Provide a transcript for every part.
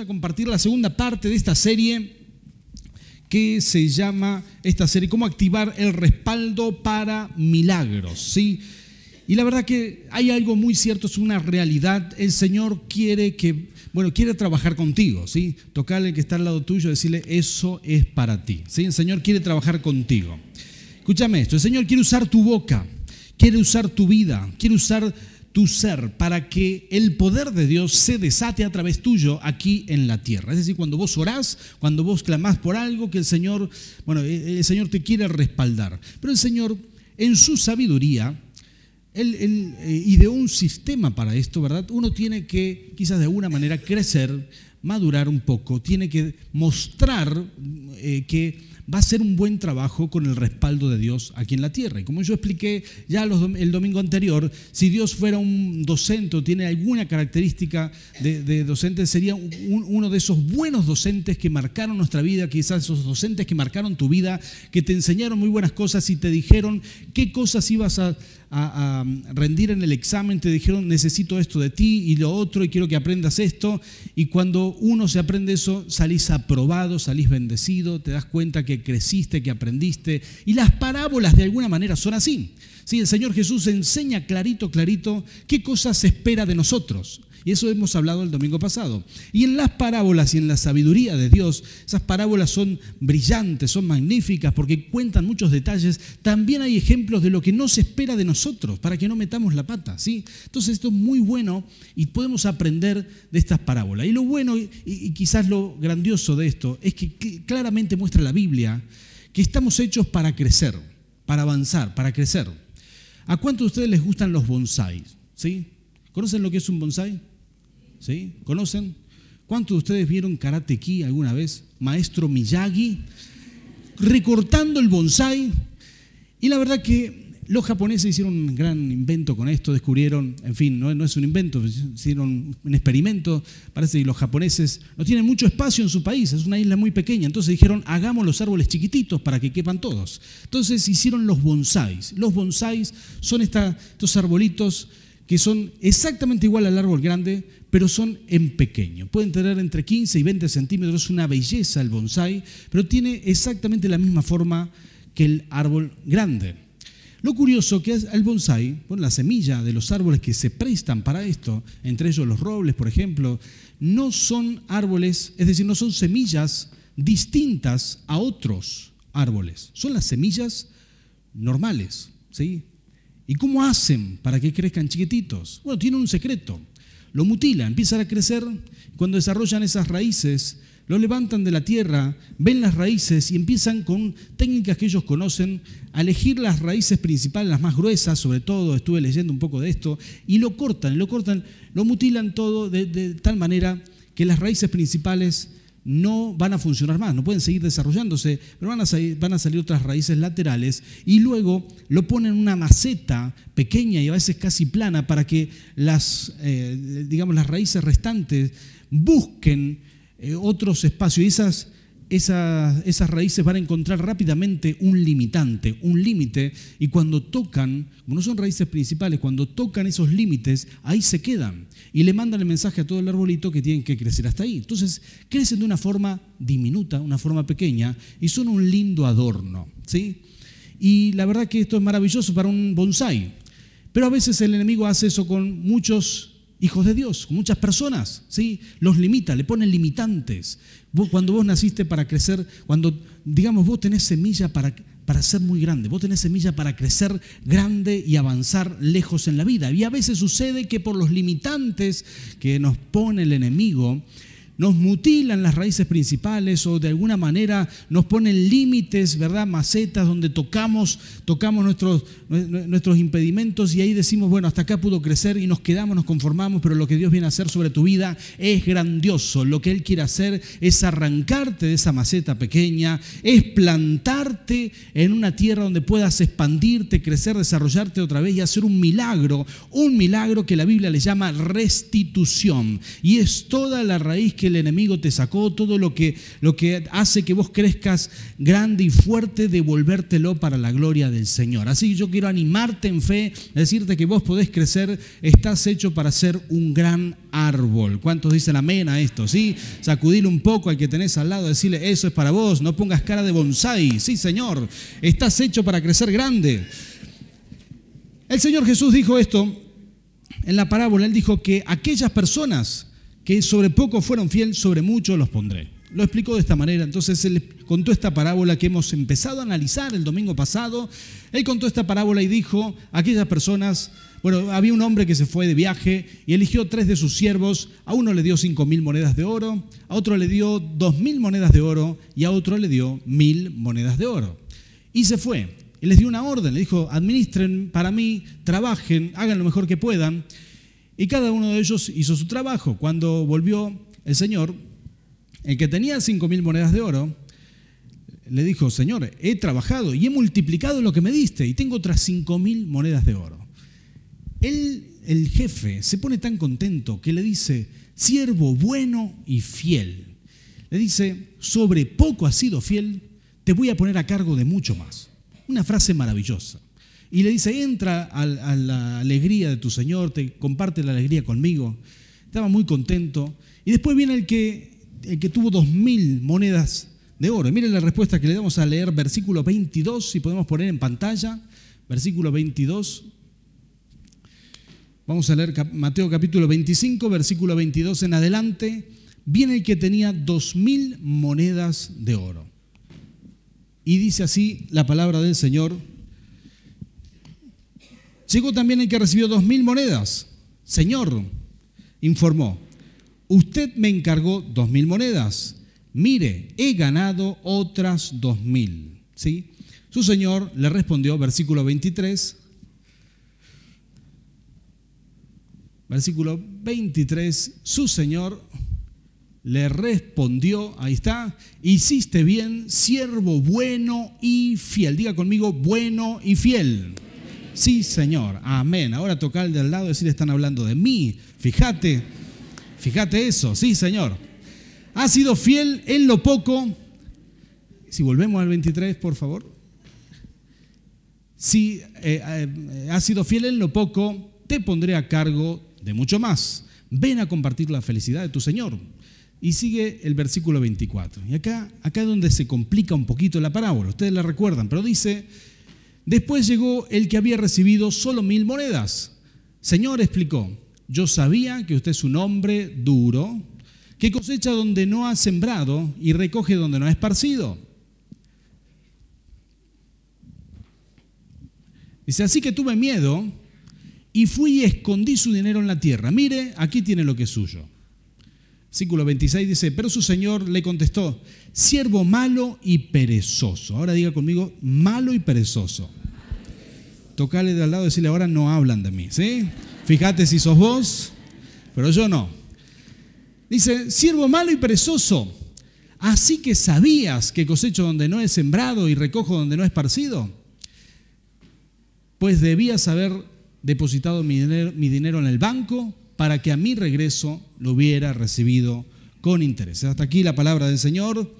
a compartir la segunda parte de esta serie que se llama esta serie cómo activar el respaldo para milagros, ¿sí? Y la verdad que hay algo muy cierto, es una realidad. El Señor quiere que, bueno, quiere trabajar contigo, ¿sí? Tocarle que está al lado tuyo, decirle, eso es para ti, ¿sí? El Señor quiere trabajar contigo. Escúchame esto, el Señor quiere usar tu boca, quiere usar tu vida, quiere usar tu ser para que el poder de Dios se desate a través tuyo aquí en la tierra. Es decir, cuando vos orás, cuando vos clamás por algo que el Señor, bueno, e, el Señor te quiere respaldar. Pero el Señor, en su sabiduría, él, eh, ideó un sistema para esto, ¿verdad? Uno tiene que, quizás de alguna manera, crecer, madurar un poco, tiene que mostrar eh, que va a ser un buen trabajo con el respaldo de Dios aquí en la tierra. Y como yo expliqué ya el domingo anterior, si Dios fuera un docente o tiene alguna característica de, docente, sería uno de esos buenos docentes que marcaron nuestra vida, quizás esos docentes que marcaron tu vida, que te enseñaron muy buenas cosas y te dijeron qué cosas ibas a, a, rendir en el examen, te dijeron necesito esto de ti y lo otro y quiero que aprendas esto. Y cuando uno se aprende eso, salís aprobado, salís bendecido, te das cuenta que creciste, que aprendiste. Y las parábolas de alguna manera son así. Sí, el Señor Jesús enseña clarito, clarito qué cosas se espera de nosotros. Y eso hemos hablado el domingo pasado. Y en las parábolas y en la sabiduría de Dios, esas parábolas son brillantes, son magníficas porque cuentan muchos detalles. También hay ejemplos de lo que no se espera de nosotros para que no metamos la pata. ¿sí? Entonces esto es muy bueno y podemos aprender de estas parábolas. Y lo bueno y, quizás lo grandioso de esto es que claramente muestra la Biblia que estamos hechos para crecer, para avanzar, para crecer. ¿A cuántos de ustedes les gustan los bonsáis? ¿Sí? ¿Conocen lo que es un bonsai? ¿Sí? ¿Conocen? ¿Cuántos de ustedes vieron Karate Ki alguna vez? Maestro Miyagi, recortando el bonsai. Y la verdad que los japoneses hicieron un gran invento con esto, descubrieron, en fin, no, es un invento, hicieron un experimento. Parece que los japoneses no tienen mucho espacio en su país, es una isla muy pequeña. Entonces dijeron, hagamos los árboles chiquititos para que quepan todos. Entonces hicieron los bonsais. Los bonsais son estos arbolitos que son exactamente igual al árbol grande, pero son en pequeño. Pueden tener entre 15 y 20 centímetros, una belleza el bonsai, pero tiene exactamente la misma forma que el árbol grande. Lo curioso que es el bonsai, bueno, la semilla de los árboles que se prestan para esto, entre ellos los robles, por ejemplo, no son árboles, es decir, no son semillas distintas a otros árboles, son las semillas normales, ¿sí? ¿Y cómo hacen para que crezcan chiquititos? Bueno, tienen un secreto. Lo mutilan, empiezan a crecer, cuando desarrollan esas raíces, lo levantan de la tierra, ven las raíces y empiezan con técnicas que ellos conocen a elegir las raíces principales, las más gruesas, sobre todo, estuve leyendo un poco de esto, y lo cortan, lo cortan, lo mutilan todo de, tal manera que las raíces principales no van a funcionar más, no pueden seguir desarrollándose, pero van a, salir, van a salir otras raíces laterales y luego lo ponen en una maceta pequeña y a veces casi plana para que las, eh, digamos, las raíces restantes busquen eh, otros espacios y esas esas, raíces van a encontrar rápidamente un limitante, un límite, y cuando tocan, como no son raíces principales, cuando tocan esos límites, ahí se quedan y le mandan el mensaje a todo el arbolito que tienen que crecer hasta ahí. Entonces, crecen de una forma diminuta, una forma pequeña, y son un lindo adorno. ¿sí? Y la verdad que esto es maravilloso para un bonsai. Pero a veces el enemigo hace eso con muchos hijos de Dios, muchas personas, ¿sí? Los limita, le ponen limitantes. cuando vos naciste para crecer, cuando, digamos, vos tenés semilla para, para ser muy grande, vos tenés semilla para crecer grande y avanzar lejos en la vida. Y a veces sucede que por los limitantes que nos pone el enemigo, nos mutilan las raíces principales o de alguna manera nos ponen límites, ¿verdad? Macetas donde tocamos, tocamos nuestros, nuestros impedimentos y ahí decimos, bueno, hasta acá pudo crecer y nos quedamos, nos conformamos, pero lo que Dios viene a hacer sobre tu vida es grandioso. Lo que Él quiere hacer es arrancarte de esa maceta pequeña, es plantarte en una tierra donde puedas expandirte, crecer, desarrollarte otra vez y hacer un milagro, un milagro que la Biblia le llama restitución. Y es toda la raíz que el enemigo te sacó, todo lo que, lo que hace que vos crezcas grande y fuerte, devolvértelo para la gloria del Señor. Así que yo quiero animarte en fe, decirte que vos podés crecer, estás hecho para ser un gran árbol. ¿Cuántos dicen amén a esto? ¿Sí? Sacudir un poco al que tenés al lado, decirle, eso es para vos, no pongas cara de bonsai. Sí, Señor, estás hecho para crecer grande. El Señor Jesús dijo esto en la parábola, Él dijo que aquellas personas que sobre poco fueron fieles, sobre mucho los pondré. Lo explicó de esta manera. Entonces él contó esta parábola que hemos empezado a analizar el domingo pasado. Él contó esta parábola y dijo, aquellas personas, bueno, había un hombre que se fue de viaje y eligió tres de sus siervos. A uno le dio cinco mil monedas de oro, a otro le dio dos mil monedas de oro y a otro le dio mil monedas de oro. Y se fue. Y les dio una orden, le dijo, administren para mí, trabajen, hagan lo mejor que puedan. Y cada uno de ellos hizo su trabajo. Cuando volvió el Señor, el que tenía cinco mil monedas de oro, le dijo, Señor, he trabajado y he multiplicado lo que me diste y tengo otras cinco mil monedas de oro. Él, el jefe, se pone tan contento que le dice, siervo bueno y fiel. Le dice, sobre poco has sido fiel, te voy a poner a cargo de mucho más. Una frase maravillosa. Y le dice, entra a, la alegría de tu Señor, te comparte la alegría conmigo. Estaba muy contento. Y después viene el que, el que tuvo dos mil monedas de oro. miren la respuesta que le damos a leer, versículo 22, si podemos poner en pantalla, versículo 22. Vamos a leer Mateo capítulo 25, versículo 22 en adelante. Viene el que tenía dos mil monedas de oro. Y dice así la palabra del Señor. Llegó también el que recibió dos mil monedas. Señor, informó, usted me encargó dos mil monedas. Mire, he ganado otras dos mil. ¿Sí? Su señor le respondió, versículo 23, versículo 23, su señor le respondió, ahí está, hiciste bien, siervo bueno y fiel. Diga conmigo, bueno y fiel. Sí, Señor, amén. Ahora toca al lado y decirle, están hablando de mí. Fíjate, fíjate eso, sí, Señor. Ha sido fiel en lo poco. Si volvemos al 23, por favor. Si eh, eh, sido fiel en lo poco, te pondré a cargo de mucho más. Ven a compartir la felicidad de tu Señor. Y sigue el versículo 24. Y acá, acá es donde se complica un poquito la parábola. Ustedes la recuerdan, pero dice, después llegó el que había recibido solo mil monedas. Señor explicó, yo sabía que usted es un hombre duro, que cosecha donde no ha sembrado y recoge donde no ha esparcido. Dice, así que tuve miedo y fui y escondí su dinero en la tierra. Mire, aquí tiene lo que es suyo. Versículo 26 dice, pero su señor le contestó, siervo malo y perezoso. Ahora diga conmigo, malo y perezoso. Tocale de al lado y decirle, ahora no hablan de mí, ¿sí? Fíjate si sos vos, pero yo no. Dice, siervo malo y perezoso, así que sabías que cosecho donde no he sembrado y recojo donde no he esparcido, pues debías haber depositado mi dinero en el banco para que a mi regreso lo hubiera recibido con interés. Hasta aquí la palabra del Señor.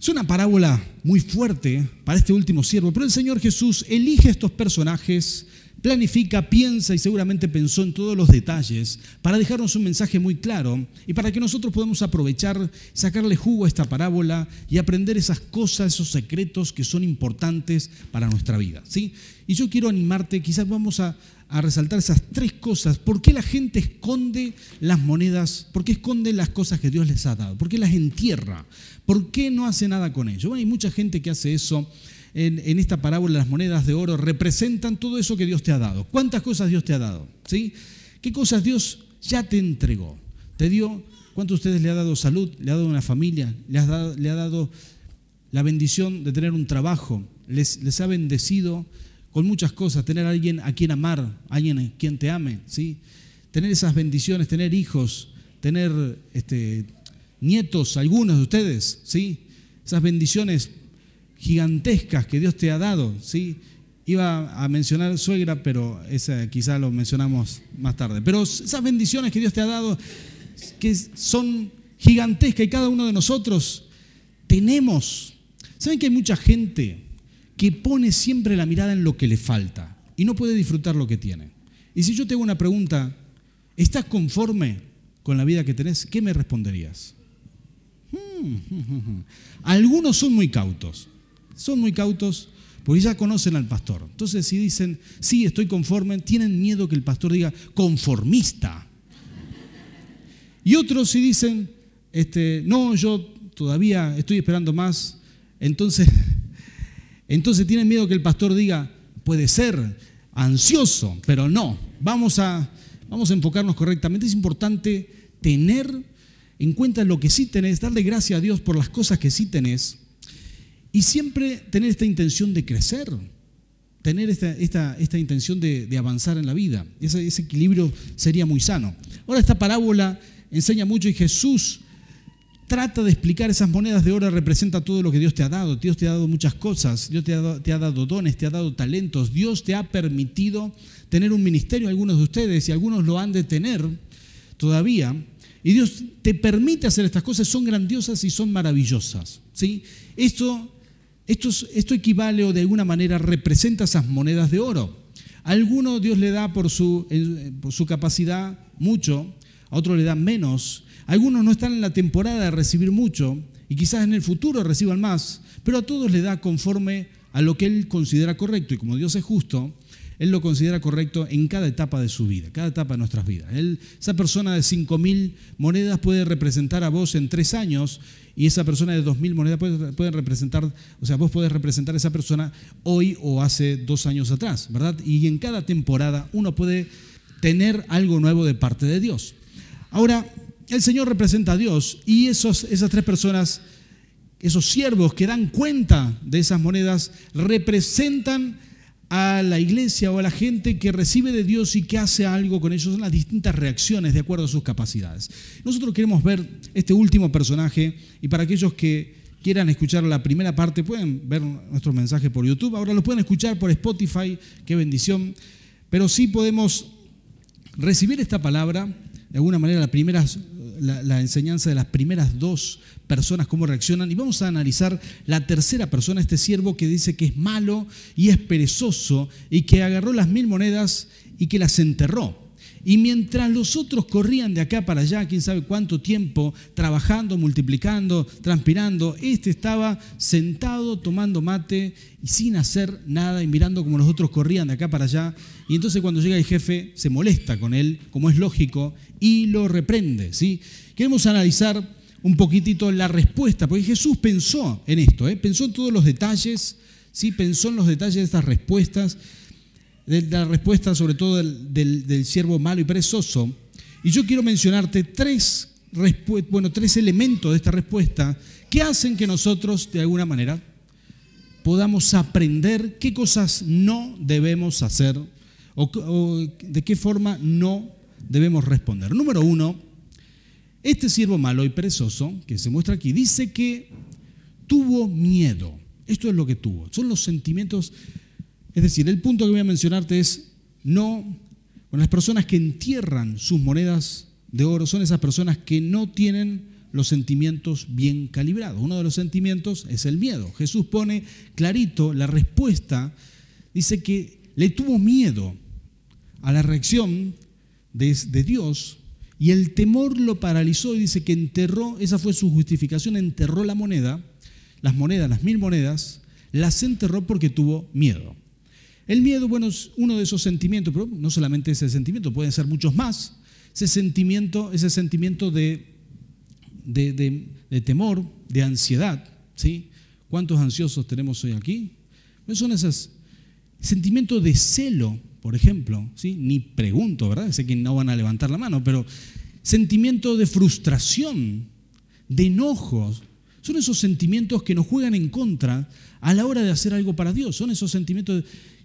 Es una parábola muy fuerte para este último siervo, pero el Señor Jesús elige estos personajes planifica, piensa y seguramente pensó en todos los detalles para dejarnos un mensaje muy claro y para que nosotros podamos aprovechar, sacarle jugo a esta parábola y aprender esas cosas, esos secretos que son importantes para nuestra vida. ¿sí? Y yo quiero animarte, quizás vamos a, a resaltar esas tres cosas. ¿Por qué la gente esconde las monedas? ¿Por qué esconde las cosas que Dios les ha dado? ¿Por qué las entierra? ¿Por qué no hace nada con ello? hay mucha gente que hace eso en, esta parábola las monedas de oro representan todo eso que Dios te ha dado. ¿Cuántas cosas Dios te ha dado? ¿Sí? ¿Qué cosas Dios ya te entregó? ¿Te dio? ¿Cuánto a ustedes le ha dado salud? ¿Le ha dado una familia? ¿Le ha dado, la bendición de tener un trabajo? Les, les ha bendecido con muchas cosas, tener a alguien a quien amar, alguien a quien te ame, ¿sí? Tener esas bendiciones, tener hijos, tener este, nietos, algunos de ustedes, ¿sí? Esas bendiciones gigantescas que Dios te ha dado, ¿sí? Iba a mencionar suegra, pero esa quizá lo mencionamos más tarde. Pero esas bendiciones que Dios te ha dado, que son gigantesca y cada uno de nosotros tenemos. ¿Saben que hay mucha gente que pone siempre la mirada en lo que le falta y no puede disfrutar lo que tiene? Y si yo te hago una pregunta, ¿estás conforme con la vida que tenés? ¿Qué me responderías? Hmm, Algunos son muy cautos, son muy cautos porque ya conocen al pastor. Entonces si dicen, sí, estoy conforme, tienen miedo que el pastor diga conformista. Y otros si dicen, este, no, yo todavía estoy esperando más, entonces, entonces tienen miedo que el pastor diga, puede ser ansioso, pero no, vamos a, vamos a enfocarnos correctamente. Es importante tener en cuenta lo que sí tenés, darle gracias a Dios por las cosas que sí tenés y siempre tener esta intención de crecer, tener esta, esta, esta intención de, avanzar en la vida. Ese, ese equilibrio sería muy sano. Ahora esta parábola enseña mucho y Jesús trata de explicar esas monedas de oro, representa todo lo que Dios te ha dado. Dios te ha dado muchas cosas, Dios te ha dado, te ha dado dones, te ha dado talentos, Dios te ha permitido tener un ministerio, algunos de ustedes, y algunos lo han de tener todavía. Y Dios te permite hacer estas cosas, son grandiosas y son maravillosas. ¿sí? Esto, esto, equivale o de alguna manera representa esas monedas de oro. A alguno Dios le da por su, por su capacidad mucho, a otro le da menos. Algunos no están en la temporada de recibir mucho y quizás en el futuro reciban más, pero a todos le da conforme a lo que Él considera correcto. Y como Dios es justo, Él lo considera correcto en cada etapa de su vida, cada etapa de nuestras vidas. Esa persona de 5.000 monedas puede representar a vos en tres años y esa persona de 2.000 monedas puede, puede, representar, o sea, vos podés representar a esa persona hoy o hace dos años atrás, ¿verdad? Y en cada temporada uno puede tener algo nuevo de parte de Dios. Ahora, el Señor representa a Dios y esos, esas tres personas, esos siervos que dan cuenta de esas monedas, representan a la iglesia o a la gente que recibe de Dios y que hace algo con ellos, son las distintas reacciones de acuerdo a sus capacidades. Nosotros queremos ver este último personaje y para aquellos que quieran escuchar la primera parte pueden ver nuestro mensaje por YouTube, ahora lo pueden escuchar por Spotify, qué bendición, pero sí podemos recibir esta palabra de alguna manera la, primera, la, enseñanza de las primeras dos personas, cómo reaccionan. Y vamos a analizar la tercera persona, este siervo que dice que es malo y es perezoso y que agarró las mil monedas y que las enterró. Y mientras los otros corrían de acá para allá, quién sabe cuánto tiempo, trabajando, multiplicando, transpirando, este estaba sentado tomando mate y sin hacer nada y mirando como los otros corrían de acá para allá. Y entonces cuando llega el jefe se molesta con él, como es lógico, y lo reprende. ¿sí? Queremos analizar un poquitito la respuesta, porque Jesús pensó en esto, ¿eh? pensó en todos los detalles, ¿sí? pensó en los detalles de estas respuestas de la respuesta sobre todo del, del, siervo malo y perezoso. Y yo quiero mencionarte tres, bueno, tres elementos de esta respuesta que hacen que nosotros, de alguna manera, podamos aprender qué cosas no debemos hacer o, o de qué forma no debemos responder. Número uno, este siervo malo y perezoso, que se muestra aquí, dice que tuvo miedo. Esto es lo que tuvo. Son los sentimientos es decir, el punto que voy a mencionarte es, no, bueno, las personas que entierran sus monedas de oro son esas personas que no tienen los sentimientos bien calibrados. Uno de los sentimientos es el miedo. Jesús pone clarito la respuesta, dice que le tuvo miedo a la reacción de, de Dios y el temor lo paralizó y dice que enterró, esa fue su justificación, enterró la moneda, las monedas, las mil monedas, las enterró porque tuvo miedo. El miedo, bueno, es uno de esos sentimientos, pero no solamente ese sentimiento, pueden ser muchos más. Ese sentimiento, ese sentimiento de, de, de, temor, de ansiedad, ¿sí? ¿Cuántos ansiosos tenemos hoy aquí? Pues son esos sentimientos de celo, por ejemplo, ¿sí? Ni pregunto, ¿verdad? Sé que no van a levantar la mano, pero sentimiento de frustración, de enojos, son esos sentimientos que nos juegan en contra a la hora de hacer algo para Dios. Son esos sentimientos.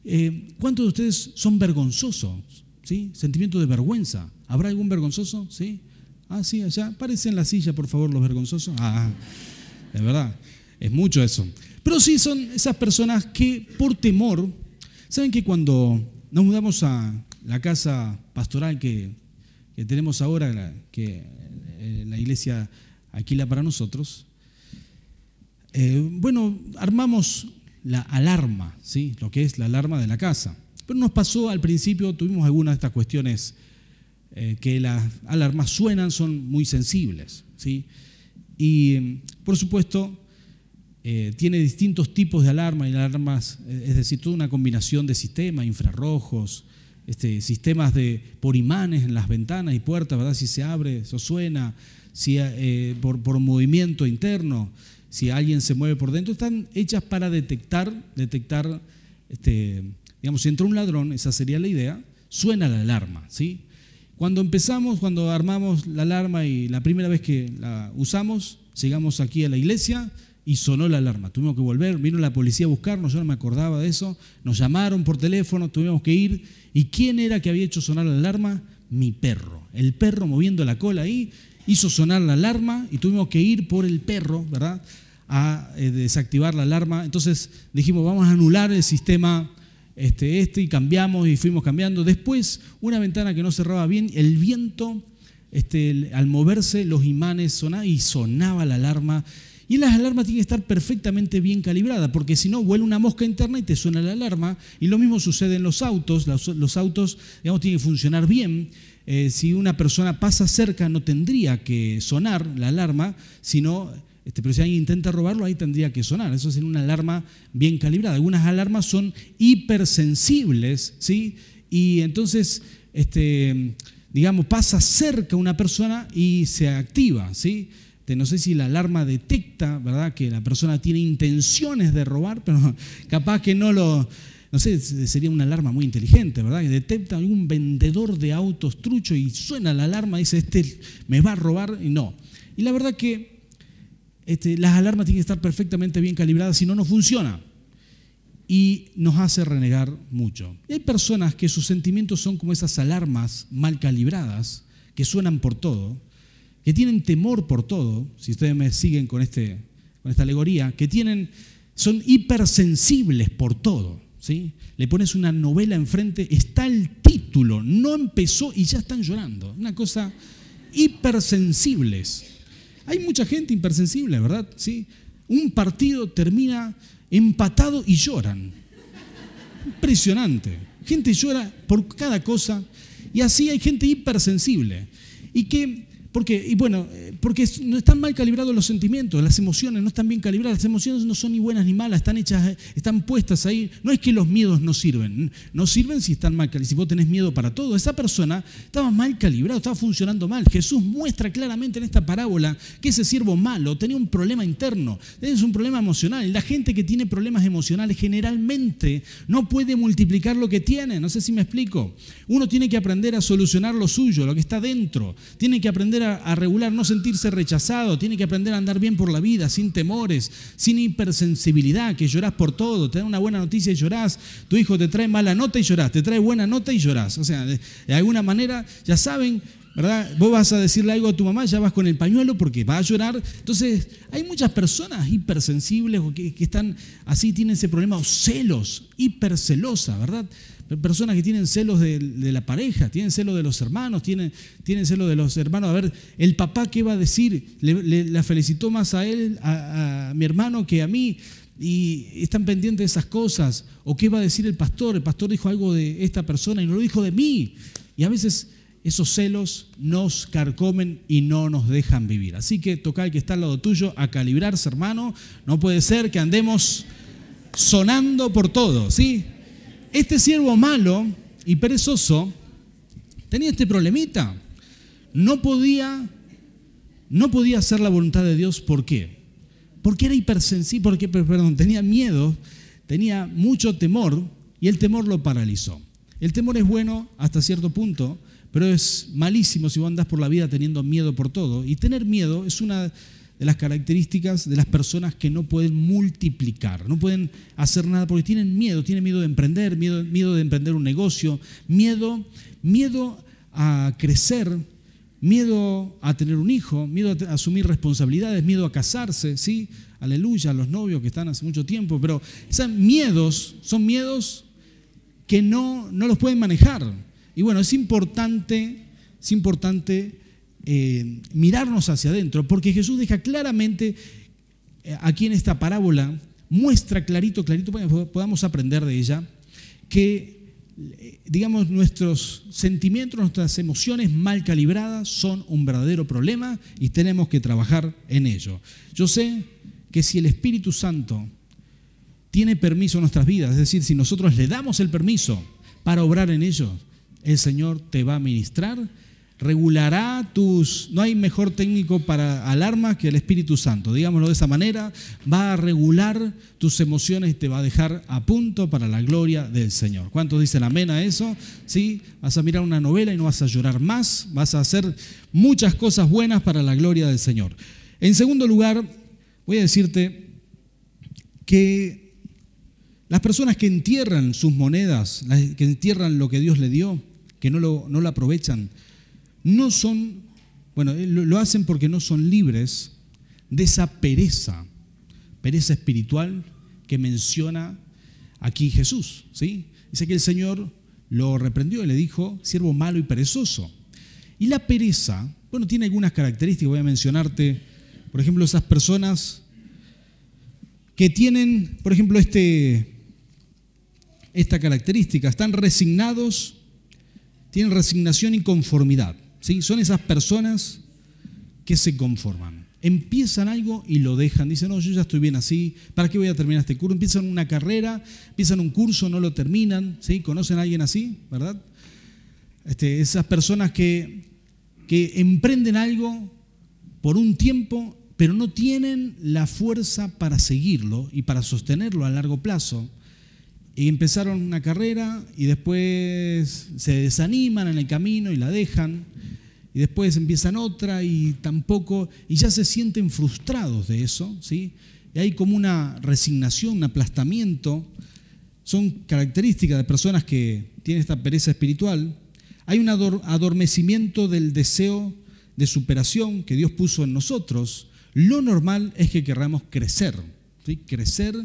Eh, ¿Cuántos de ustedes son vergonzosos? ¿Sí? Sentimiento de vergüenza. ¿Habrá algún vergonzoso? ¿Sí? Ah, sí, allá. Párense en la silla, por favor, los vergonzosos. Ah, es verdad. Es mucho eso. Pero sí son esas personas que por temor, ¿saben que cuando nos mudamos a la casa pastoral que, que tenemos ahora, que eh, la iglesia alquila para nosotros. Eh, bueno, armamos la alarma, ¿sí? lo que es la alarma de la casa. Pero nos pasó al principio, tuvimos algunas de estas cuestiones eh, que las alarmas suenan, son muy sensibles. ¿sí? Y por supuesto, eh, tiene distintos tipos de alarmas y alarmas, es decir, toda una combinación de sistemas, infrarrojos, este, sistemas de, por imanes en las ventanas y puertas, ¿verdad? Si se abre, eso suena, si, eh, por, por movimiento interno, si alguien se mueve por dentro, están hechas para detectar, detectar, este, digamos, si entra un ladrón, esa sería la idea, suena la alarma, ¿sí? Cuando empezamos, cuando armamos la alarma y la primera vez que la usamos, llegamos aquí a la iglesia y sonó la alarma. Tuvimos que volver, vino la policía a buscarnos, yo no me acordaba de eso, nos llamaron por teléfono, tuvimos que ir. ¿Y quién era que había hecho sonar la alarma? Mi perro. El perro moviendo la cola ahí hizo sonar la alarma y tuvimos que ir por el perro, ¿verdad? A eh, desactivar la alarma. Entonces dijimos, vamos a anular el sistema este, este y cambiamos y fuimos cambiando. Después, una ventana que no cerraba bien, el viento, este, al moverse, los imanes sonaban y sonaba la alarma. Y las alarmas tienen que estar perfectamente bien calibradas, porque si no, vuela una mosca interna y te suena la alarma. Y lo mismo sucede en los autos. Los, autos, digamos, tienen que funcionar bien. Eh, si una persona pasa cerca no tendría que sonar la alarma, sino, este, pero si alguien intenta robarlo, ahí tendría que sonar. Eso es una alarma bien calibrada. Algunas alarmas son hipersensibles, ¿sí? Y entonces, este, digamos, pasa cerca una persona y se activa, ¿sí? no sé si la alarma detecta, ¿verdad?, que la persona tiene intenciones de robar, pero capaz que no lo, no sé, sería una alarma muy inteligente, ¿verdad? Que detecta algún vendedor de autos trucho y suena la alarma dice, este me va a robar y no. Y la verdad que este, las alarmas tienen que estar perfectamente bien calibradas, si no, no funciona. Y nos hace renegar mucho. Y hay personas que sus sentimientos son como esas alarmas mal calibradas, que suenan por todo, que tienen temor por todo, si ustedes me siguen con, este, con esta alegoría, que tienen, son hipersensibles por todo. Le pones una novela enfrente, está el título, no empezó y ya están llorando. Una cosa hipersensibles. Hay mucha gente hipersensible, ¿verdad? ¿Sí? Un partido termina empatado y lloran. Impresionante. Gente llora por cada cosa y así hay gente hipersensible. Y que porque, y bueno, eh, porque no están mal calibrados los sentimientos, las emociones no están bien calibradas, las emociones no son ni buenas ni malas, están hechas, están puestas ahí. No es que los miedos no sirven, no sirven si están mal calibrados, si vos tenés miedo para todo. Esa persona estaba mal calibrado, estaba funcionando mal. Jesús muestra claramente en esta parábola que ese siervo malo tenía un problema interno, es un problema emocional. La gente que tiene problemas emocionales generalmente no puede multiplicar lo que tiene, no sé si me explico. Uno tiene que aprender a solucionar lo suyo, lo que está dentro, tiene que aprender a, regular, no sentirse rechazado, tiene que aprender a andar bien por la vida, sin temores, sin hipersensibilidad, que llorás por todo, te da una buena noticia y llorás, tu hijo te trae mala nota y llorás, te trae buena nota y llorás. O sea, de, alguna manera, ya saben, ¿verdad? Vos vas a decirle algo a tu mamá, ya vas con el pañuelo porque va a llorar. Entonces, hay muchas personas hipersensibles o que, que están así, tienen ese problema, o celos, hipercelosa, ¿verdad? Personas que tienen celos de, la pareja, tienen celos de los hermanos, tienen, tienen celos de los hermanos. A ver, el papá qué va a decir, le, felicitó más a él, a, mi hermano, que a mí, y están pendientes de esas cosas. O qué va a decir el pastor, el pastor dijo algo de esta persona y no lo dijo de mí. Y a veces esos celos nos carcomen y no nos dejan vivir. Así que toca el que está al lado tuyo a calibrarse, hermano. No puede ser que andemos sonando por todo, ¿sí? Este siervo malo y perezoso tenía este problemita. No podía, no podía hacer la voluntad de Dios. ¿Por qué? Porque era hipersensible, porque, perdón, tenía miedo, tenía mucho temor y el temor lo paralizó. El temor es bueno hasta cierto punto, pero es malísimo si vos andás por la vida teniendo miedo por todo. Y tener miedo es una de las características de las personas que no pueden multiplicar, no pueden hacer nada porque tienen miedo, tienen miedo de emprender, miedo, miedo de emprender un negocio, miedo, miedo a crecer, miedo a tener un hijo, miedo a asumir responsabilidades, miedo a casarse, ¿sí? Aleluya, a los novios que están hace mucho tiempo, pero esos miedos son miedos que no, no los pueden manejar. Y bueno, es importante, es importante eh, mirarnos hacia adentro, porque Jesús deja claramente eh, aquí en esta parábola, muestra clarito, clarito, para que podamos aprender de ella, que digamos, nuestros sentimientos, nuestras emociones mal calibradas son un verdadero problema y tenemos que trabajar en ello. Yo sé que si el Espíritu Santo tiene permiso en nuestras vidas, es decir, si nosotros le damos el permiso para obrar en ellos, el Señor te va a ministrar regulará tus... No hay mejor técnico para alarma que el Espíritu Santo, digámoslo de esa manera, va a regular tus emociones y te va a dejar a punto para la gloria del Señor. ¿Cuántos dicen amén a eso? Sí, vas a mirar una novela y no vas a llorar más, vas a hacer muchas cosas buenas para la gloria del Señor. En segundo lugar, voy a decirte que las personas que entierran sus monedas, que entierran lo que Dios le dio, que no lo, no lo aprovechan, no son, bueno, eh, lo hacen porque no son libres de esa pereza, pereza espiritual que menciona aquí Jesús. ¿sí? Dice que el Señor lo reprendió y le dijo, siervo malo y perezoso. Y la pereza, bueno, tiene algunas características, voy a mencionarte, por ejemplo, esas personas que tienen, por ejemplo, este, esta característica, están resignados, tienen resignación y conformidad. Son esas personas que se conforman. Empiezan algo y lo dejan. Dicen, no, yo ya estoy bien así. ¿Para qué voy a terminar este curso? Empiezan una carrera, empiezan un curso, no lo terminan. ¿sí? ¿Conocen a alguien así? ¿Verdad? Este, esas personas que, que emprenden algo por un tiempo, pero no tienen la fuerza para seguirlo y para sostenerlo a largo plazo. Y empezaron una carrera y después se desaniman en el camino y la dejan y después empiezan otra y tampoco, y ya se sienten frustrados de eso, ¿sí? Y hay como una resignación, un aplastamiento, son características de personas que tienen esta pereza espiritual. Hay un adormecimiento del deseo de superación que Dios puso en nosotros. Lo normal es que querramos crecer, ¿sí? crecer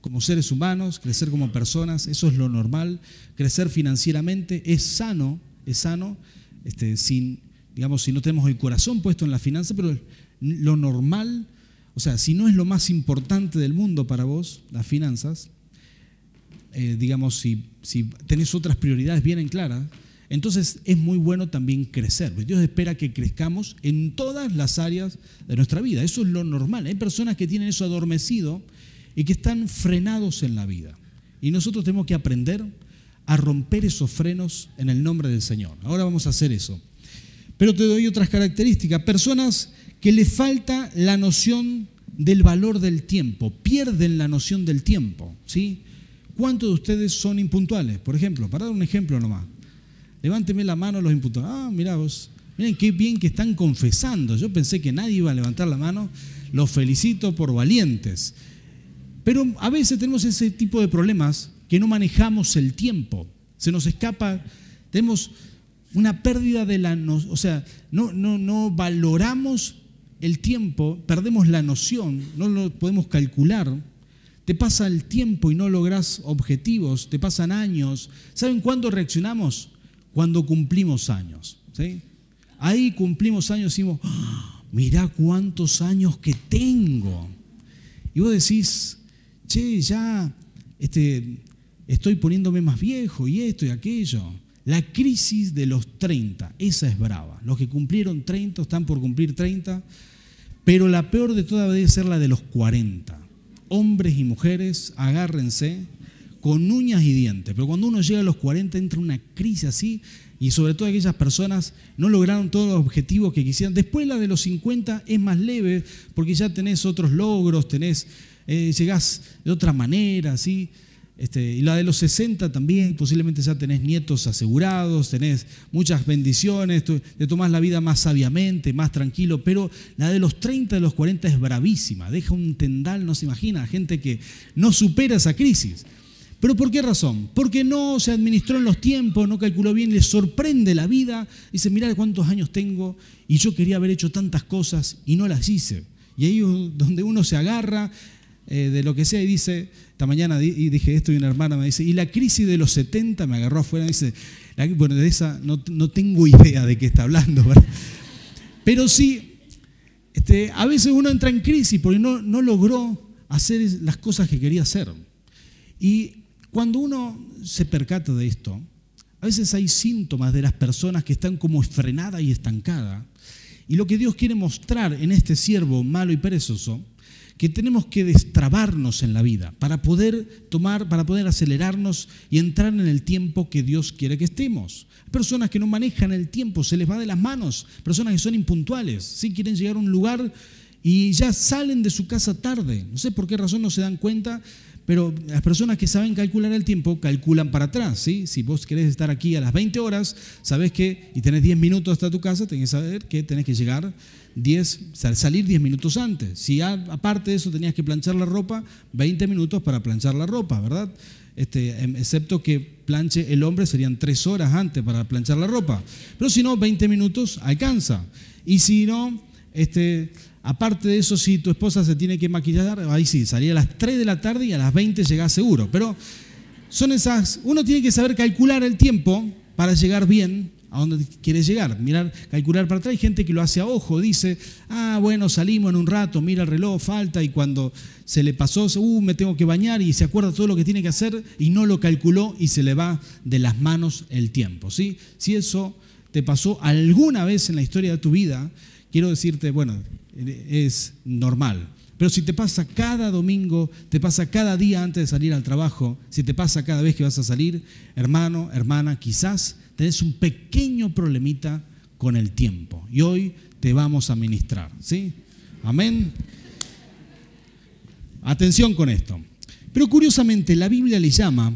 como seres humanos, crecer como personas, eso es lo normal. Crecer financieramente es sano, es sano, este, sin digamos, si no tenemos el corazón puesto en la finanza, pero lo normal, o sea, si no es lo más importante del mundo para vos, las finanzas, eh, digamos, si, si tenés otras prioridades bien en claras, entonces es muy bueno también crecer. Dios espera que crezcamos en todas las áreas de nuestra vida. Eso es lo normal. Hay personas que tienen eso adormecido y que están frenados en la vida. Y nosotros tenemos que aprender a romper esos frenos en el nombre del Señor. Ahora vamos a hacer eso. Pero te doy otras características. Personas que le falta la noción del valor del tiempo, pierden la noción del tiempo. ¿sí? ¿Cuántos de ustedes son impuntuales? Por ejemplo, para dar un ejemplo nomás. Levánteme la mano los impuntuales. Ah, mirá vos. Miren qué bien que están confesando. Yo pensé que nadie iba a levantar la mano. Los felicito por valientes. Pero a veces tenemos ese tipo de problemas que no manejamos el tiempo. Se nos escapa. Tenemos una pérdida de la o sea, no, no, no valoramos el tiempo, perdemos la noción, no lo podemos calcular. Te pasa el tiempo y no logras objetivos, te pasan años. ¿Saben cuándo reaccionamos? Cuando cumplimos años. ¿sí? Ahí cumplimos años y decimos, ¡Ah! mirá cuántos años que tengo. Y vos decís, che, ya este, estoy poniéndome más viejo y esto y aquello. La crisis de los 30, esa es brava. Los que cumplieron 30 están por cumplir 30, pero la peor de todas debe ser la de los 40. Hombres y mujeres, agárrense con uñas y dientes, pero cuando uno llega a los 40 entra una crisis así y sobre todo aquellas personas no lograron todos los objetivos que quisieran. Después la de los 50 es más leve porque ya tenés otros logros, tenés, eh, llegás de otra manera, ¿sí? Este, y la de los 60 también, posiblemente ya tenés nietos asegurados, tenés muchas bendiciones, te tomás la vida más sabiamente, más tranquilo, pero la de los 30, de los 40 es bravísima, deja un tendal, no se imagina, gente que no supera esa crisis. ¿Pero por qué razón? Porque no se administró en los tiempos, no calculó bien, le sorprende la vida, dice, mirá cuántos años tengo y yo quería haber hecho tantas cosas y no las hice. Y ahí es donde uno se agarra eh, de lo que sea y dice, esta mañana y dije esto y una hermana me dice, y la crisis de los 70 me agarró afuera, y dice, bueno, de esa no, tengo idea de qué está hablando, Pero sí, este, a veces uno entra en crisis porque no, no logró hacer las cosas que quería hacer. Y cuando uno se percata de esto, a veces hay síntomas de las personas que están como frenadas y estancadas. Y lo que Dios quiere mostrar en este siervo malo y perezoso que tenemos que destrabarnos en la vida para poder tomar, para poder acelerarnos y entrar en el tiempo que Dios quiere que estemos. Personas que no manejan el tiempo, se les va de las manos, personas que son impuntuales, si quieren llegar a un lugar y ya salen de su casa tarde, no sé por qué razón no se dan cuenta, pero las personas que saben calcular el tiempo calculan para atrás, ¿sí? Si vos querés estar aquí a las 20 horas, sabés que y tenés 10 minutos hasta tu casa, tenés que saber que tenés que llegar 10, salir 10 minutos antes. Si aparte de eso tenías que planchar la ropa, 20 minutos para planchar la ropa, ¿verdad? Este, em, excepto que planche el hombre serían 3 horas antes para planchar la ropa. Pero si no, 20 minutos alcanza. Y si no, este, aparte de eso, si tu esposa se tiene que maquillar, ahí sí, salía a las 3 de la tarde y a las 20 llegás seguro. Pero son esas, uno tiene que saber calcular el tiempo para llegar bien a dónde quieres llegar. Mirar, calcular para atrás. Hay gente que lo hace a ojo, dice, ah, bueno, salimos en un rato, mira el reloj, falta, y cuando se le pasó, uh, me tengo que bañar, y se acuerda todo lo que tiene que hacer, y no lo calculó, y se le va de las manos el tiempo. ¿sí? Si eso te pasó alguna vez en la historia de tu vida, quiero decirte, bueno, es normal. Pero si te pasa cada domingo, te pasa cada día antes de salir al trabajo, si te pasa cada vez que vas a salir, hermano, hermana, quizás tenés un pequeño problemita con el tiempo. Y hoy te vamos a ministrar. ¿Sí? Amén. Atención con esto. Pero curiosamente la Biblia le llama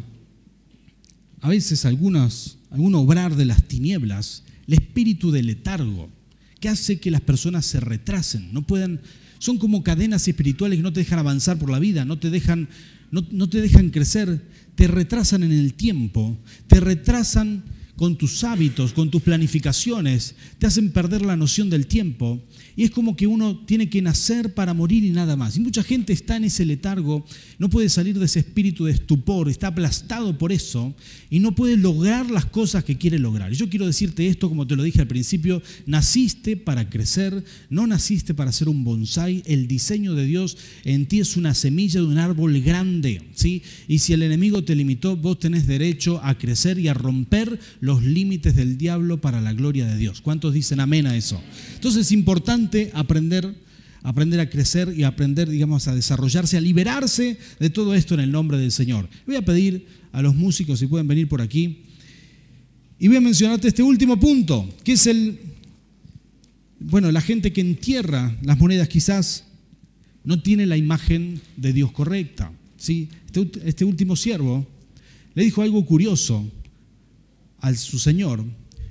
a veces algunas, algún obrar de las tinieblas, el espíritu de letargo, hace que las personas se retrasen, no puedan, son como cadenas espirituales que no te dejan avanzar por la vida, no te dejan, no, no te dejan crecer, te retrasan en el tiempo, te retrasan con tus hábitos, con tus planificaciones, te hacen perder la noción del tiempo. Y es como que uno tiene que nacer para morir y nada más. Y mucha gente está en ese letargo, no puede salir de ese espíritu de estupor, está aplastado por eso y no puede lograr las cosas que quiere lograr. Y yo quiero decirte esto, como te lo dije al principio, naciste para crecer, no naciste para ser un bonsai. El diseño de Dios en ti es una semilla de un árbol grande. ¿sí? Y si el enemigo te limitó, vos tenés derecho a crecer y a romper los límites del diablo para la gloria de Dios. ¿Cuántos dicen amén a eso? Entonces es importante aprender, aprender a crecer y aprender, digamos, a desarrollarse, a liberarse de todo esto en el nombre del Señor. Voy a pedir a los músicos si pueden venir por aquí. Y voy a mencionarte este último punto, que es el, bueno, la gente que entierra las monedas quizás no tiene la imagen de Dios correcta. ¿sí? Este, este último siervo le dijo algo curioso a su Señor.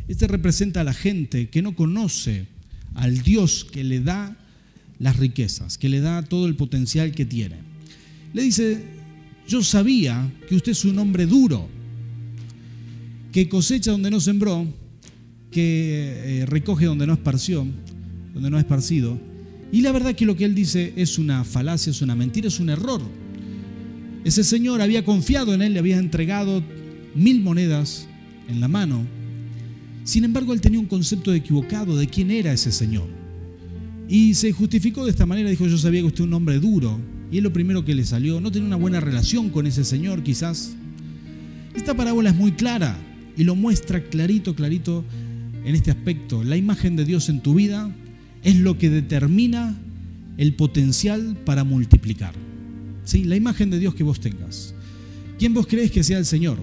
Este representa a la gente que no conoce al Dios que le da las riquezas, que le da todo el potencial que tiene. Le dice, yo sabía que usted es un hombre duro, que cosecha donde no sembró, que eh, recoge donde no esparció, donde no ha esparcido. Y la verdad que lo que él dice es una falacia, es una mentira, es un error. Ese señor había confiado en él, le había entregado mil monedas en la mano. Sin embargo, él tenía un concepto equivocado de quién era ese Señor. Y se justificó de esta manera, dijo, yo sabía que usted es un hombre duro. Y es lo primero que le salió, no tenía una buena relación con ese Señor quizás. Esta parábola es muy clara y lo muestra clarito, clarito en este aspecto. La imagen de Dios en tu vida es lo que determina el potencial para multiplicar. ¿Sí? La imagen de Dios que vos tengas. ¿Quién vos crees que sea el Señor?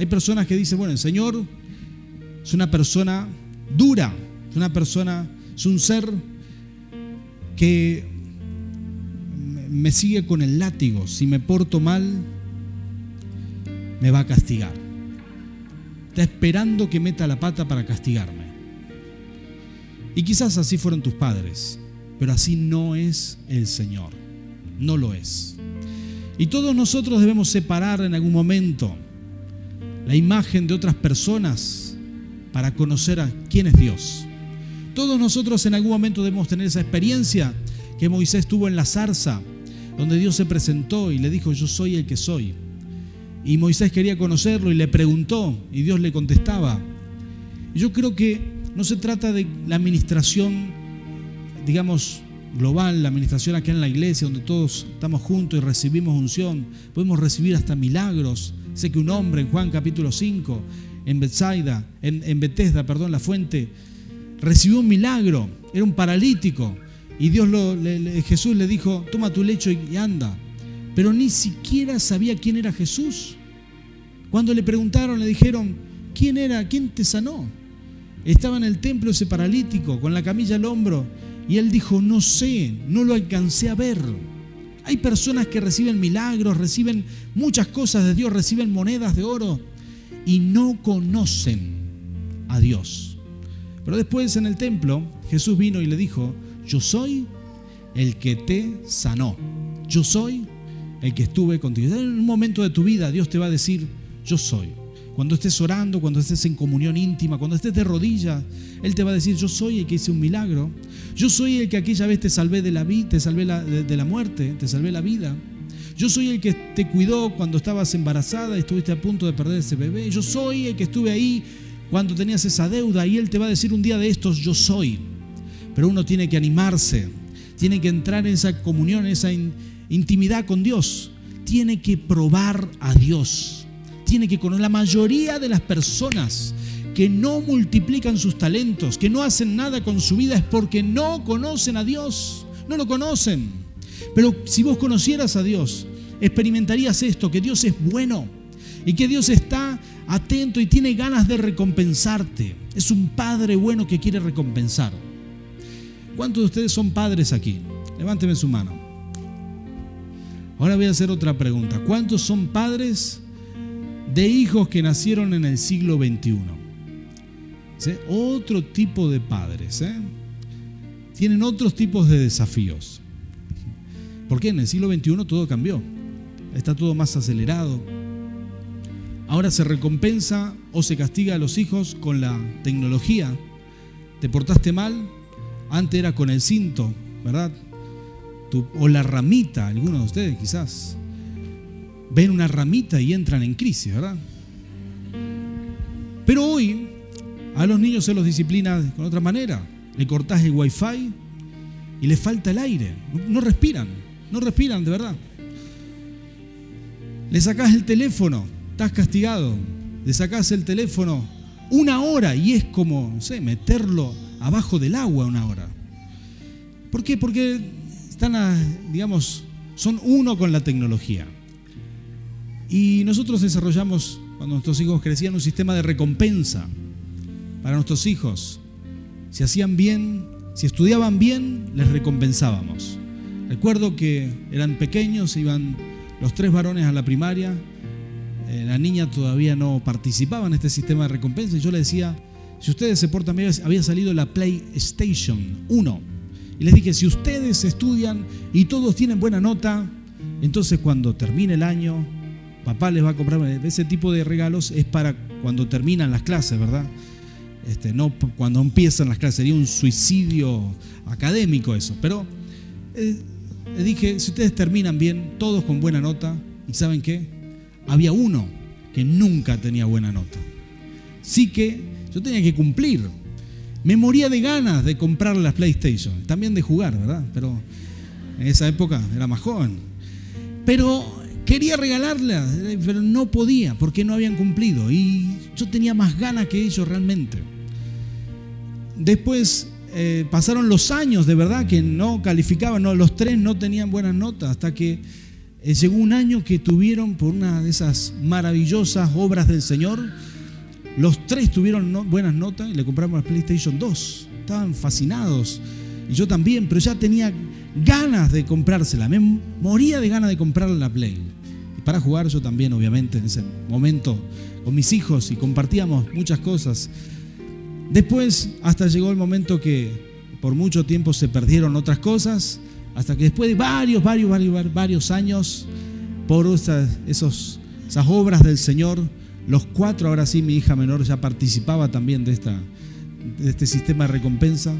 Hay personas que dicen, bueno, el Señor es una persona dura, es una persona, es un ser que me sigue con el látigo. Si me porto mal, me va a castigar. Está esperando que meta la pata para castigarme. Y quizás así fueron tus padres, pero así no es el Señor. No lo es. Y todos nosotros debemos separar en algún momento la imagen de otras personas para conocer a quién es Dios. Todos nosotros en algún momento debemos tener esa experiencia que Moisés tuvo en la zarza, donde Dios se presentó y le dijo, yo soy el que soy. Y Moisés quería conocerlo y le preguntó y Dios le contestaba. Yo creo que no se trata de la administración digamos, global, la administración acá en la iglesia, donde todos estamos juntos y recibimos unción, podemos recibir hasta milagros. Sé que un hombre en Juan capítulo 5, en Bethsaida, en, en Bethesda, perdón, la fuente, recibió un milagro, era un paralítico, y Dios lo, Jesús le dijo, toma tu lecho y anda. Pero ni siquiera sabía quién era Jesús. Cuando le preguntaron, le dijeron, ¿quién era? ¿Quién te sanó? Estaba en el templo ese paralítico, con la camilla al hombro, y él dijo, no sé, no lo alcancé a ver. Hay personas que reciben milagros, reciben muchas cosas de Dios, reciben monedas de oro y no conocen a Dios. Pero después en el templo Jesús vino y le dijo, yo soy el que te sanó. Yo soy el que estuve contigo. En un momento de tu vida Dios te va a decir, yo soy. Cuando estés orando, cuando estés en comunión íntima, cuando estés de rodillas, Él te va a decir, yo soy el que hice un milagro. Yo soy el que aquella vez te salvé de la vida, te salvé de la muerte, te salvé la vida. Yo soy el que te cuidó cuando estabas embarazada y estuviste a punto de perder ese bebé. Yo soy el que estuve ahí cuando tenías esa deuda y Él te va a decir un día de estos, yo soy. Pero uno tiene que animarse, tiene que entrar en esa comunión, en esa intimidad con Dios, tiene que probar a Dios, tiene que conocer. La mayoría de las personas que no multiplican sus talentos, que no hacen nada con su vida, es porque no conocen a Dios, no lo conocen. Pero si vos conocieras a Dios, experimentarías esto, que Dios es bueno y que Dios está atento y tiene ganas de recompensarte. Es un Padre bueno que quiere recompensar. ¿Cuántos de ustedes son padres aquí? Levánteme su mano. Ahora voy a hacer otra pregunta. ¿Cuántos son padres de hijos que nacieron en el siglo XXI? Otro tipo de padres. ¿eh? Tienen otros tipos de desafíos. ¿Por qué? En el siglo XXI todo cambió. Está todo más acelerado. Ahora se recompensa o se castiga a los hijos con la tecnología. ¿Te portaste mal? Antes era con el cinto, ¿verdad? o la ramita, algunos de ustedes quizás. Ven una ramita y entran en crisis, ¿verdad? Pero hoy a los niños se los disciplina con otra manera. Le cortás el wifi y le falta el aire. No respiran, no respiran de verdad. Le sacás el teléfono, estás castigado. Le sacás el teléfono una hora y es como, no sé, meterlo abajo del agua una hora. ¿Por qué? Porque están, digamos, son uno con la tecnología. Y nosotros desarrollamos, cuando nuestros hijos crecían, un sistema de recompensa para nuestros hijos. Si hacían bien, si estudiaban bien, les recompensábamos. Recuerdo que eran pequeños, iban los tres varones a la primaria, eh, la niña todavía no participaba en este sistema de recompensa y yo le decía, si ustedes se portan bien, había salido la PlayStation 1. Y les dije, si ustedes estudian y todos tienen buena nota, entonces cuando termine el año, papá les va a comprar ese tipo de regalos, es para cuando terminan las clases, ¿verdad? Este, no cuando empiezan las clases, sería un suicidio académico eso. Pero eh, les dije, si ustedes terminan bien, todos con buena nota, ¿y saben qué? Había uno que nunca tenía buena nota. Sí que yo tenía que cumplir. Me moría de ganas de comprar las PlayStation, también de jugar, ¿verdad? Pero en esa época era más joven. Pero quería regalarlas, pero no podía porque no habían cumplido. Y yo tenía más ganas que ellos realmente. Después eh, pasaron los años de verdad que no calificaban, los tres no tenían buenas notas, hasta que eh, llegó un año que tuvieron por una de esas maravillosas obras del Señor los tres tuvieron buenas notas y le compramos la PlayStation 2. Estaban fascinados. Y yo también, pero ya tenía ganas de comprársela. Me moría de ganas de comprarle la Play. Para jugar yo también, obviamente, en ese momento con mis hijos y compartíamos muchas cosas. Después, hasta llegó el momento que por mucho tiempo se perdieron otras cosas, hasta que después de varios, varios, varios, varios años, por esas, esos, esas obras del Señor, los cuatro, ahora sí, mi hija menor ya participaba también de, esta, de este sistema de recompensa.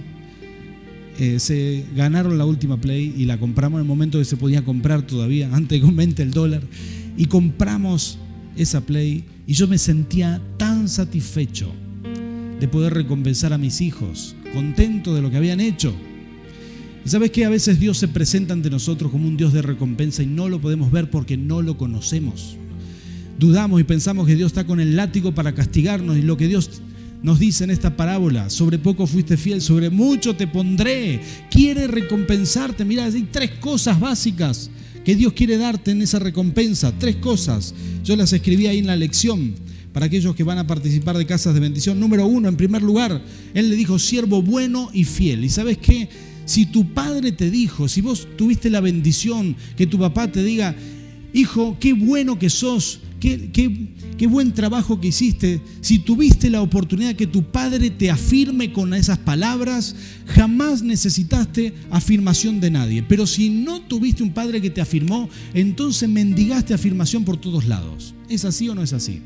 Eh, se ganaron la última Play y la compramos en el momento que se podía comprar todavía, antes de aumente el dólar. Y compramos esa Play y yo me sentía tan satisfecho de poder recompensar a mis hijos, contento de lo que habían hecho. Y sabes que a veces Dios se presenta ante nosotros como un Dios de recompensa y no lo podemos ver porque no lo conocemos. Dudamos y pensamos que Dios está con el látigo para castigarnos y lo que Dios nos dice en esta parábola, sobre poco fuiste fiel, sobre mucho te pondré, quiere recompensarte. Mira, hay tres cosas básicas que Dios quiere darte en esa recompensa, tres cosas. Yo las escribí ahí en la lección para aquellos que van a participar de casas de bendición. Número uno, en primer lugar, Él le dijo, siervo bueno y fiel. ¿Y sabes qué? Si tu padre te dijo, si vos tuviste la bendición que tu papá te diga, hijo, qué bueno que sos, qué, qué, buen trabajo que hiciste, si tuviste la oportunidad que tu padre te afirme con esas palabras, jamás necesitaste afirmación de nadie. Pero si no tuviste un padre que te afirmó, entonces mendigaste afirmación por todos lados. ¿Es así o no es así?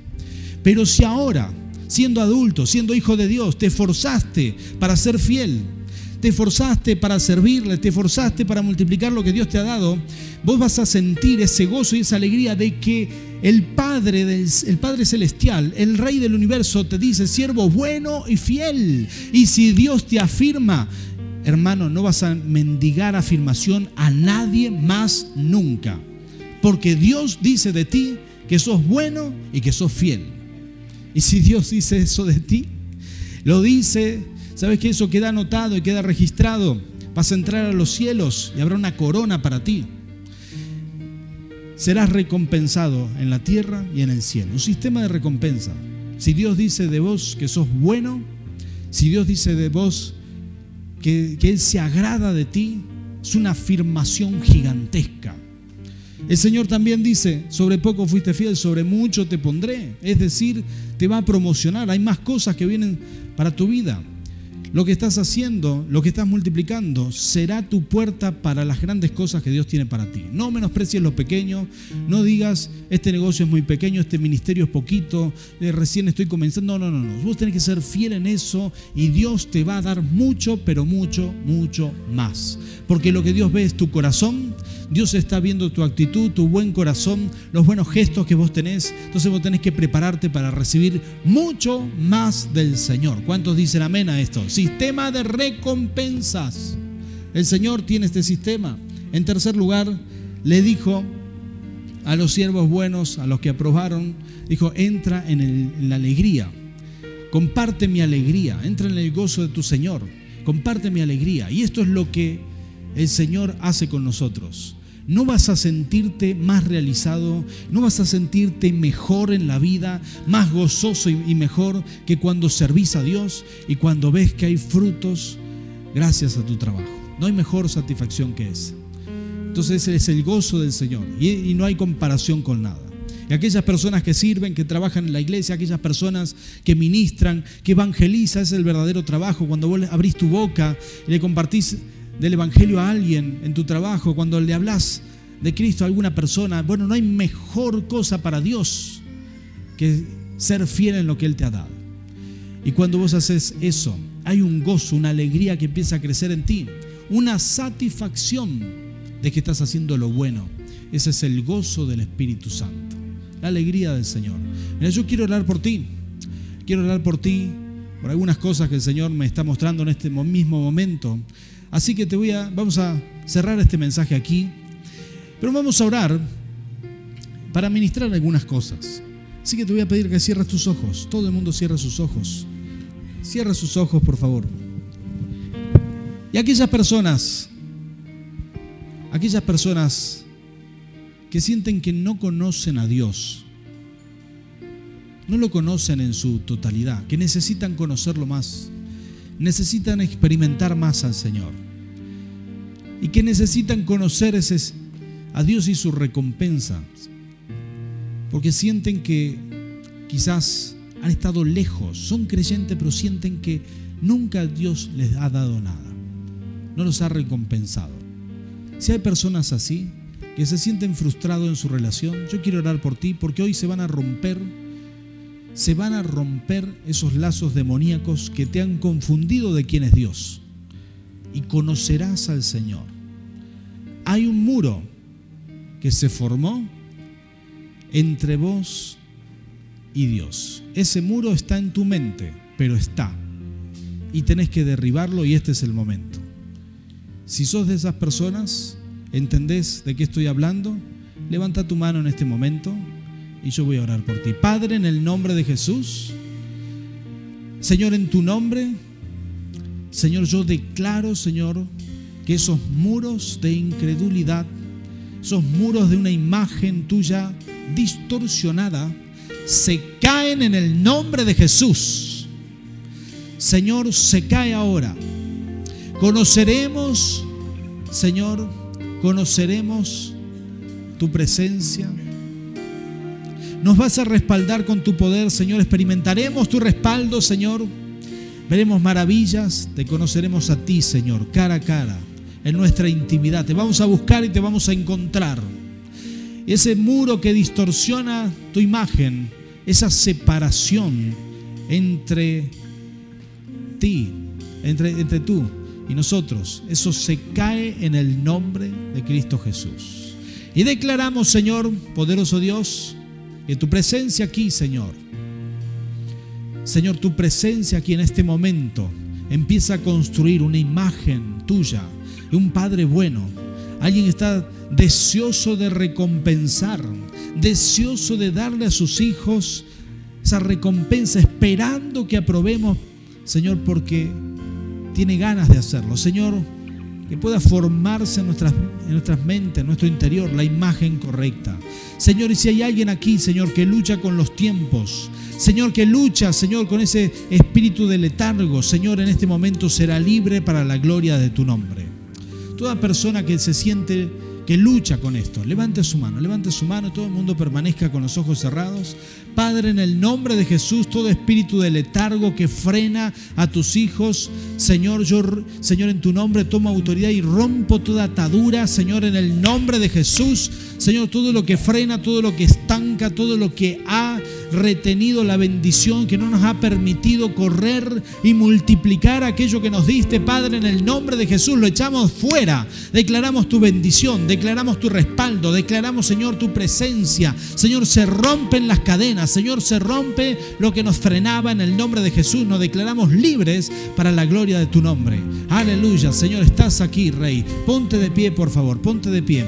Pero si ahora, siendo adulto, siendo hijo de Dios, te esforzaste para ser fiel, te esforzaste para servirle, te esforzaste para multiplicar lo que Dios te ha dado, vos vas a sentir ese gozo y esa alegría de que el Padre, el Padre Celestial, el Rey del universo, te dice, siervo bueno y fiel. Y si Dios te afirma, hermano, no vas a mendigar afirmación a nadie más nunca. Porque Dios dice de ti que sos bueno y que sos fiel. Y si Dios dice eso de ti, lo dice, ¿sabes que eso queda anotado y queda registrado? Vas a entrar a los cielos y habrá una corona para ti. Serás recompensado en la tierra y en el cielo. Un sistema de recompensa. Si Dios dice de vos que sos bueno, si Dios dice de vos que, que Él se agrada de ti, es una afirmación gigantesca. El Señor también dice, sobre poco fuiste fiel, sobre mucho te pondré. Es decir, te va a promocionar. Hay más cosas que vienen para tu vida. Lo que estás haciendo, lo que estás multiplicando, será tu puerta para las grandes cosas que Dios tiene para ti. No menosprecies lo pequeño, no digas, este negocio es muy pequeño, este ministerio es poquito, eh, recién estoy comenzando. No, no, no, no. Vos tenés que ser fiel en eso y Dios te va a dar mucho, pero mucho, mucho más. Porque lo que Dios ve es tu corazón, Dios está viendo tu actitud, tu buen corazón, los buenos gestos que vos tenés. Entonces vos tenés que prepararte para recibir mucho más del Señor. ¿Cuántos dicen amén a esto? Sistema de recompensas. El Señor tiene este sistema. En tercer lugar, le dijo a los siervos buenos, a los que aprobaron, dijo, entra en, en la alegría. Comparte mi alegría, entra en el gozo de tu Señor. Comparte mi alegría. Y esto es lo que el Señor hace con nosotros. No vas a sentirte más realizado, no vas a sentirte mejor en la vida, más gozoso y mejor que cuando servís a Dios y cuando ves que hay frutos gracias a tu trabajo. No hay mejor satisfacción que esa. Entonces es el gozo del Señor y, no hay comparación con nada. Y aquellas personas que sirven, que trabajan en la iglesia, aquellas personas que ministran, que evangelizan, es el verdadero trabajo. Cuando vos abrís tu boca y le compartís del Evangelio a alguien en tu trabajo, cuando le hablas de Cristo a alguna persona, bueno, no hay mejor cosa para Dios que ser fiel en lo que Él te ha dado. Y cuando vos haces eso, hay un gozo, una alegría que empieza a crecer en ti, una satisfacción de que estás haciendo lo bueno. Ese es el gozo del Espíritu Santo, la alegría del Señor. Mira, yo quiero orar por ti, quiero orar por ti, por algunas cosas que el Señor me está mostrando en este mismo momento. Así que te voy a, vamos a cerrar este mensaje aquí, pero vamos a orar para ministrar algunas cosas. Así que te voy a pedir que cierres tus ojos. Todo el mundo cierre sus ojos. Cierra sus ojos, por favor. Y aquellas personas, aquellas personas que sienten que no conocen a Dios, no lo conocen en su totalidad, que necesitan conocerlo más, necesitan experimentar más al Señor. Y que necesitan conocer a Dios y su recompensa, porque sienten que quizás han estado lejos, son creyentes, pero sienten que nunca Dios les ha dado nada, no los ha recompensado. Si hay personas así, que se sienten frustrados en su relación, yo quiero orar por ti, porque hoy se van a romper, se van a romper esos lazos demoníacos que te han confundido de quién es Dios y conocerás al Señor hay un muro que se formó entre vos y Dios. Ese muro está en tu mente, pero está. Y tenés que derribarlo y este es el momento. Si sos de esas personas, ¿entendés de qué estoy hablando? Levanta tu mano en este momento y yo voy a orar por ti. Padre, en el nombre de Jesús, Señor, en tu nombre, Señor, yo declaro, Señor, que esos muros de incredulidad, esos muros de una imagen tuya distorsionada, se caen en el nombre de Jesús. Señor, se cae ahora. Conoceremos, Señor, conoceremos tu presencia. Nos vas a respaldar con tu poder, Señor. Experimentaremos tu respaldo, Señor. Veremos maravillas. Te conoceremos a ti, Señor, cara a cara, en nuestra intimidad. Te vamos a buscar y te vamos a encontrar. Ese muro que distorsiona tu imagen, esa separación entre ti, entre, entre tú y nosotros, eso se cae en el nombre de Cristo Jesús. Y declaramos, Señor, poderoso Dios, que tu presencia aquí, Señor, Señor, tu presencia aquí en este momento empieza a construir una imagen tuya de un Padre bueno. Alguien está deseoso de recompensar, deseoso de darle a sus hijos esa recompensa, esperando que aprobemos, Señor, porque tiene ganas de hacerlo. Señor, que pueda formarse en nuestras, en nuestras mentes, en nuestro interior, la imagen correcta. Señor, y si hay alguien aquí, Señor, que lucha con los tiempos, Señor, que lucha, Señor, con ese espíritu de letargo, Señor, en este momento será libre para la gloria de tu nombre. Toda persona que se siente que lucha con esto. Levante su mano, levante su mano, todo el mundo permanezca con los ojos cerrados. Padre, en el nombre de Jesús, todo espíritu de letargo que frena a tus hijos, Señor, yo, Señor, en tu nombre tomo autoridad y rompo toda atadura, Señor, en el nombre de Jesús. Señor, todo lo que frena, todo lo que estanca, todo lo que ha retenido la bendición, que no nos ha permitido correr y multiplicar aquello que nos diste, Padre, en el nombre de Jesús, lo echamos fuera. Declaramos tu bendición, declaramos tu respaldo, declaramos, Señor, tu presencia. Señor, se rompen las cadenas, Señor, se rompe lo que nos frenaba en el nombre de Jesús. Nos declaramos libres para la gloria de tu nombre. Aleluya, Señor, estás aquí, Rey. Ponte de pie, por favor, ponte de pie.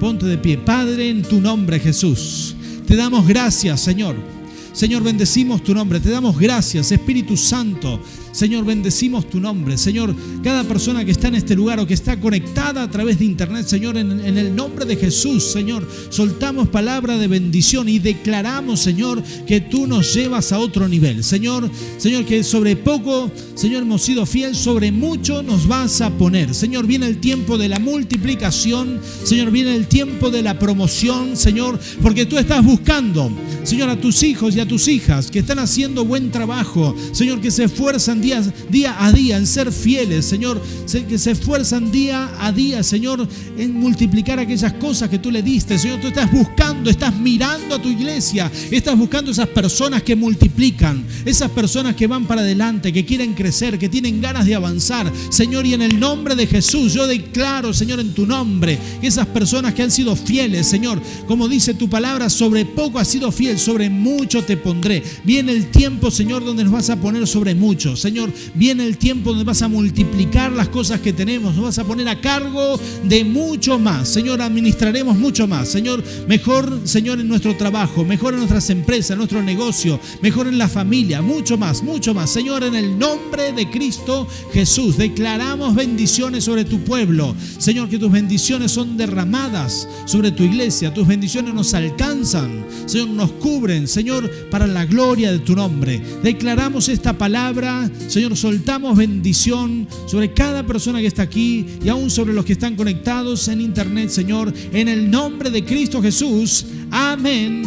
Ponte de pie. Padre, en tu nombre, Jesús. Te damos gracias, Señor. Señor, bendecimos tu nombre. Te damos gracias, Espíritu Santo. Señor, bendecimos tu nombre. Señor, cada persona que está en este lugar o que está conectada a través de internet, Señor, en, el nombre de Jesús, Señor, soltamos palabra de bendición y declaramos, Señor, que tú nos llevas a otro nivel. Señor, Señor, que sobre poco, Señor, hemos sido fiel, sobre mucho nos vas a poner. Señor, viene el tiempo de la multiplicación. Señor, viene el tiempo de la promoción, Señor, porque tú estás buscando, Señor, a tus hijos y a tus hijas que están haciendo buen trabajo, Señor, que se esfuerzan día, día a día en ser fieles, Señor, que se esfuerzan día a día, Señor, en multiplicar aquellas cosas que tú le diste. Señor, tú estás buscando, estás mirando a tu iglesia, estás buscando esas personas que multiplican, esas personas que van para adelante, que quieren crecer, que tienen ganas de avanzar. Señor, y en el nombre de Jesús, yo declaro, Señor, en tu nombre, que esas personas que han sido fieles, Señor, como dice tu palabra, sobre poco has sido fiel, sobre mucho te pondré. Viene el tiempo, Señor, donde nos vas a poner sobre mucho. Señor, viene el tiempo donde vas a multiplicar las cosas que tenemos, nos vas a poner a cargo de mucho más. Señor, administraremos mucho más. Señor, mejor, Señor, en nuestro trabajo, mejor en nuestras empresas, en nuestro negocio, mejor en la familia, mucho más, mucho más. Señor, en el nombre de Cristo Jesús, declaramos bendiciones sobre tu pueblo. Señor, que tus bendiciones son derramadas sobre tu iglesia, tus bendiciones nos alcanzan, Señor, nos cubren, Señor, para la gloria de tu nombre. Declaramos esta palabra, Señor, soltamos bendición sobre cada persona que está aquí y aún sobre los que están conectados en internet, Señor, en el nombre de Cristo Jesús. Amén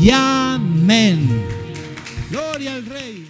y amén. Gloria al Rey.